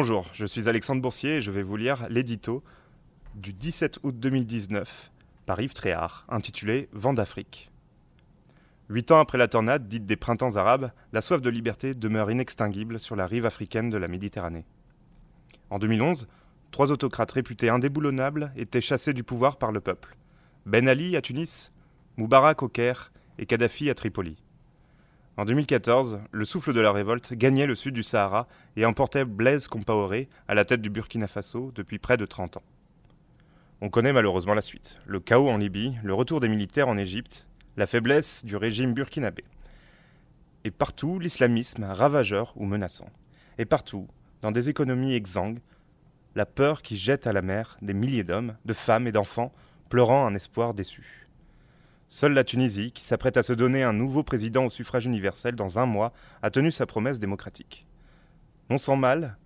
Bonjour, je suis Alexandre Boursier et je vais vous lire l'édito du 17 août 2019 par Yves Tréhard, intitulé Vent d'Afrique. Huit ans après la tornade dite des printemps arabes, la soif de liberté demeure inextinguible sur la rive africaine de la Méditerranée. En 2011, trois autocrates réputés indéboulonnables étaient chassés du pouvoir par le peuple. Ben Ali à Tunis, Moubarak au Caire et Kadhafi à Tripoli. En 2014, le souffle de la révolte gagnait le sud du Sahara et emportait Blaise Compaoré à la tête du Burkina Faso depuis près de 30 ans. On connaît malheureusement la suite. Le chaos en Libye, le retour des militaires en Égypte, la faiblesse du régime burkinabé. Et partout, l'islamisme ravageur ou menaçant. Et partout, dans des économies exsangues, la peur qui jette à la mer des milliers d'hommes, de femmes et d'enfants pleurant un espoir déçu. Seule la Tunisie, qui s'apprête à se donner un nouveau président au suffrage universel dans un mois, a tenu sa promesse démocratique. Non sans mal,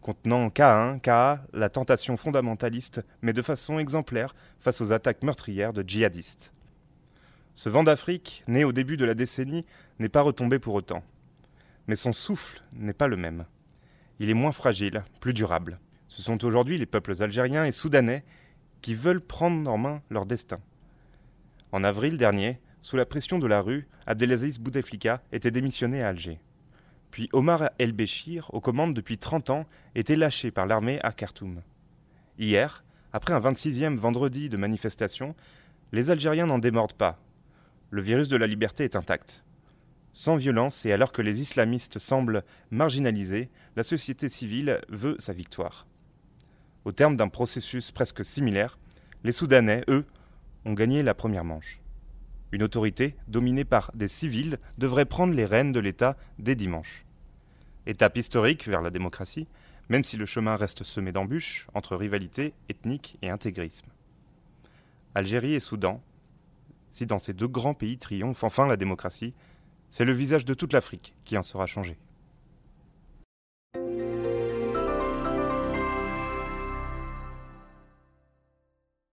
contenant K1, KA, la tentation fondamentaliste, mais de façon exemplaire face aux attaques meurtrières de djihadistes. Ce vent d'Afrique, né au début de la décennie, n'est pas retombé pour autant. Mais son souffle n'est pas le même. Il est moins fragile, plus durable. Ce sont aujourd'hui les peuples algériens et soudanais qui veulent prendre en main leur destin. En avril dernier, sous la pression de la rue, Abdelaziz Bouteflika était démissionné à Alger. Puis Omar El-Béchir, aux commandes depuis 30 ans, était lâché par l'armée à Khartoum. Hier, après un 26e vendredi de manifestation, les Algériens n'en démordent pas. Le virus de la liberté est intact. Sans violence et alors que les islamistes semblent marginalisés, la société civile veut sa victoire. Au terme d'un processus presque similaire, les Soudanais, eux, ont gagné la première manche. Une autorité, dominée par des civils, devrait prendre les rênes de l'État dès dimanche. Étape historique vers la démocratie, même si le chemin reste semé d'embûches entre rivalité ethnique et intégrisme. Algérie et Soudan, si dans ces deux grands pays triomphe enfin la démocratie, c'est le visage de toute l'Afrique qui en sera changé.